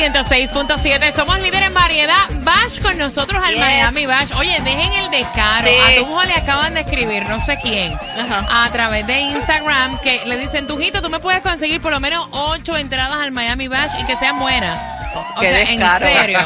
106.7. Somos líderes en variedad. Bash con nosotros al Yes. Miami Bash. Oye, dejen el descaro. Sí. A tu hijo le acaban de escribir, no sé quién, Ajá. a través de Instagram, que le dicen, Tujito, tú me puedes conseguir por lo menos ocho entradas al Miami Bash y que sean buenas. O Qué sea, descaro. en serio.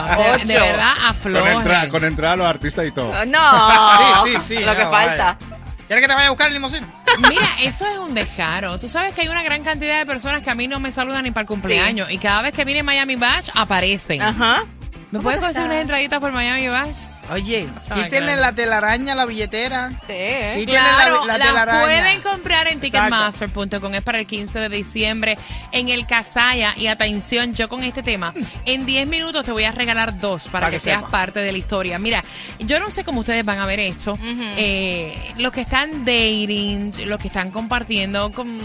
De, verdad, Con, aflojen. entrada, con entrada a los artistas y todo. No. Sí, sí, sí. Lo que falta. vaya. ¿Quieres que te vaya a buscar el limosín? Mira, eso es un descaro. Tú sabes que hay una gran cantidad de personas que a mí no me saludan ni para el cumpleaños. Y cada vez que viene Miami Bash, aparecen. Ajá. ¿Me puedes conseguir unas entraditas por Miami Bash? Oye, quítenle la telaraña a la billetera. Sí. Claro, la, la telaraña. pueden comprar en Ticketmaster.com. Es para el 15 de diciembre en el Casaya. Y atención, yo con este tema, en 10 minutos te voy a regalar dos para Para que, que seas sepa. parte de la historia. Mira, yo no sé cómo ustedes van a ver esto. Eh, los que están dating, los que están compartiendo con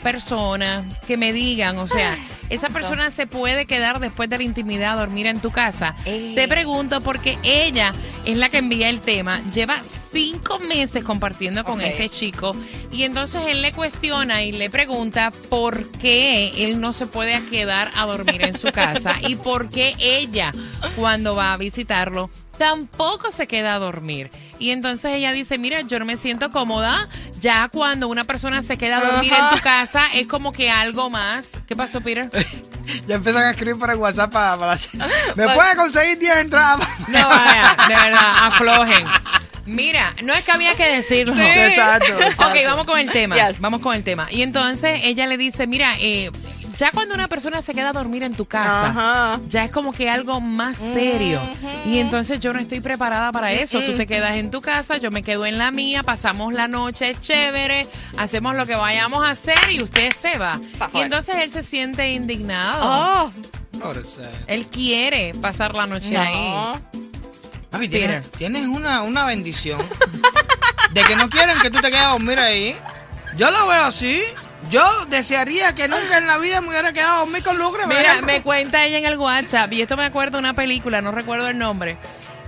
personas que me digan, o sea, esa persona se puede quedar después de la intimidad a dormir en tu casa. Ey. Te pregunto porque ella es la que envía el tema, lleva cinco meses compartiendo con Ok. este chico y entonces él le cuestiona y le pregunta por qué él no se puede quedar a dormir en su casa y por qué ella cuando va a visitarlo tampoco se queda a dormir. Y entonces ella dice, mira, yo no me siento cómoda. Ya cuando una persona se queda a dormir en tu casa es como que algo más. ¿Qué pasó, Peter? Ya empiezan a escribir por el WhatsApp para... para- ¿Me puede conseguir 10 entradas? No, vaya, de verdad, aflojen. Mira, no es que había que decirlo. Exacto, exacto. Ok, vamos con el tema. Yes. Vamos con el tema. Y entonces ella le dice, mira, eh, ya cuando una persona se queda a dormir en tu casa, Ajá. ya es como que algo más serio. Y entonces yo no estoy preparada para eso. Tú te quedas en tu casa, yo me quedo en la mía, pasamos la noche chévere, hacemos lo que vayamos a hacer y usted se va. Y entonces él se siente indignado. Oh. Él quiere pasar la noche ahí. No. Papi, Mira. tienes, tienes una, una bendición de que no quieren que tú te quedes a dormir ahí. Yo lo veo así. Yo desearía que nunca en la vida me hubiera quedado a dormir con Lucre. Mira, me cuenta ella en el WhatsApp, y esto me acuerdo de una película, no recuerdo el nombre,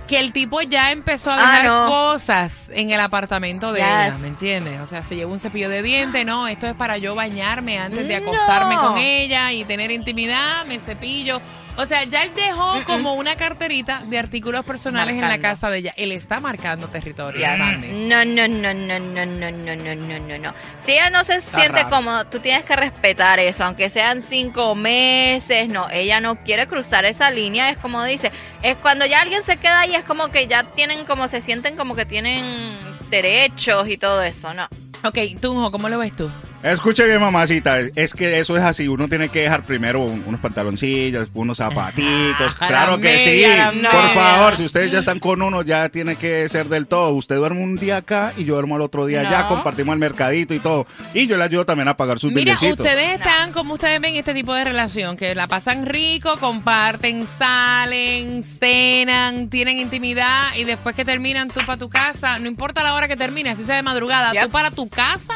que el tipo ya empezó a Ah, dejar no. cosas en el apartamento de Yes. ella, ¿me entiendes? O sea, se llevó un cepillo de dientes, no, esto es para yo bañarme antes de acostarme No. con ella y tener intimidad, me cepillo. O sea, ya él dejó como una carterita de artículos personales en la Marcando. casa de ella. Él está marcando territorio. Sandy. No, no, no, no, no, no, no, no, no, no, no. Si ella no se siente raro. cómoda, tú tienes que respetar eso, aunque sean cinco meses. No, ella no quiere cruzar esa línea. Es como dice, es cuando ya alguien se queda ahí, es como que ya tienen, como se sienten como que tienen derechos y todo eso, ¿no? Ok, Tunjo, ¿cómo lo ves tú? Escuche bien, mamacita. Es que eso es así. Uno tiene que dejar primero un- unos pantaloncillos, unos zapaticos. Ah, claro la que media, sí. Por favor, si ustedes ya están con uno, ya tiene que ser del todo. Usted duerme un día acá y yo duermo el otro día allá. Compartimos el mercadito y todo. Y yo le ayudo también a pagar sus Mira, billecitos. ustedes están, como ustedes ven este tipo de relación, que la pasan rico, comparten, salen, cenan, tienen intimidad y después que terminan tú para tu casa, no importa la hora que termine, así sea de madrugada, Yep. tú para tu casa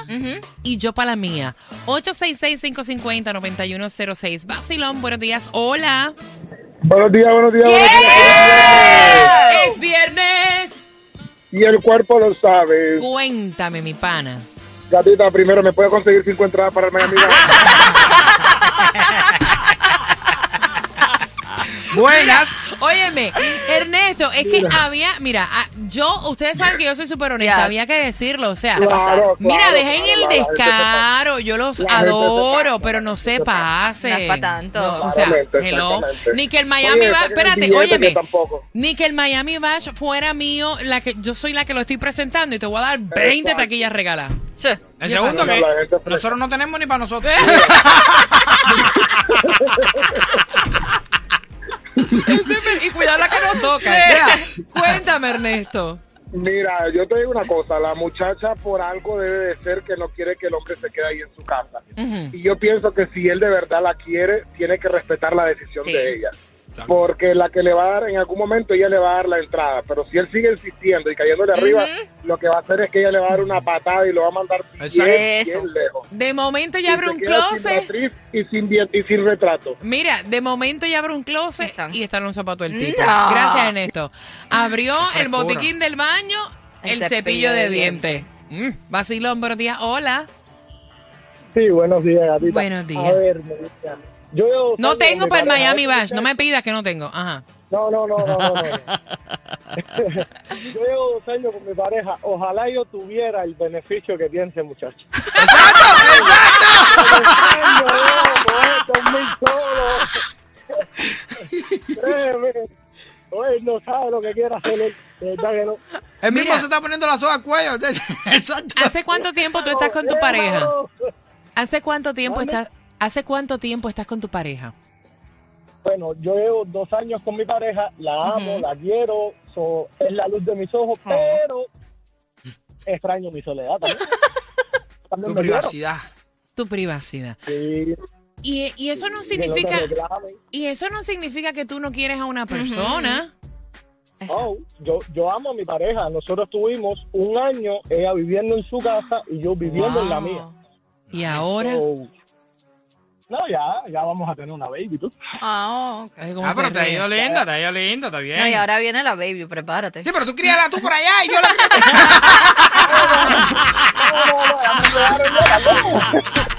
y yo para la mía. 866-550-9106. Basilón, buenos días. Hola. Buenos días, buenos días, buenos días. Es viernes. Y el cuerpo lo sabe. Cuéntame, mi pana. Gatita, primero, ¿me puede conseguir cinco entradas para el Miami Buenas. Óyeme, Ernesto, es que había, mira, ah, yo, ustedes saben que yo soy súper honesta, Yes. había que decirlo, o sea, Claro, mira, claro, dejen claro, el descaro, yo los adoro, pasa, pero no se se pasa. pase. No es pa' tanto. No, o sea, hello, ni que el Miami Oye, el espérate, óyeme, ni que el Miami Bash fuera mío, la que yo soy la que lo estoy presentando y te voy a dar 20 Exacto. taquillas regaladas. Sí. El segundo que nosotros no tenemos ni para nosotros. Cuéntame, Ernesto. Mira, yo te digo una cosa, la muchacha por algo debe de ser que no quiere que el hombre se quede ahí en su casa. Y yo pienso que si él de verdad la quiere, tiene que respetar la decisión Sí. de ella. Porque la que le va a dar, en algún momento ella le va a dar la entrada, pero si él sigue insistiendo y cayéndole arriba, lo que va a hacer es que ella le va a dar una patada y lo va a mandar bien, bien lejos. De momento ya abre un sin closet. y sin, bien- y sin retrato. Mira, de momento ya abre un closet Están. y está en un zapato del tipo. No. Gracias, Ernesto. Abrió el botiquín del baño, el, cepillo, de, dientes. Mm, vacilón, buenos días. Hola. Sí, buenos días, gatita. Buenos días. A ver, me dice, yo No tengo para el Miami. Bash. No me pidas que no tengo. Ajá. No, no, no, no, no. no. yo llevo dos años con mi pareja. Ojalá yo tuviera el beneficio que tiene ese muchacho. ¡Exacto! ¡Exacto! No. Oye, sabe lo que quiere hacer él. Que no. El mismo Mira. se está poniendo la soga al cuello. Exacto. ¿Hace cuánto tiempo tú estás con tu pareja? ¿Hace cuánto tiempo estás? ¿Hace cuánto tiempo estás con tu pareja? Bueno, yo llevo dos años con mi pareja, la amo, la quiero, so- es la luz de mis ojos, pero extraño mi soledad también. También Tu quiero. privacidad. Tu privacidad. Sí, Y, y eso no significa, y eso no significa que tú no quieres a una persona. Oh, yo, yo amo a mi pareja. Nosotros tuvimos un año, ella viviendo en su casa y yo viviendo en la mía. Y ahora. So, no, ya, ya vamos a tener una baby, tú. Ah, ok. Ah, pero te ha ido linda, te ha ido linda, está bien. No, y ahora viene la baby, prepárate. Sí, pero tú críala tú por allá y yo la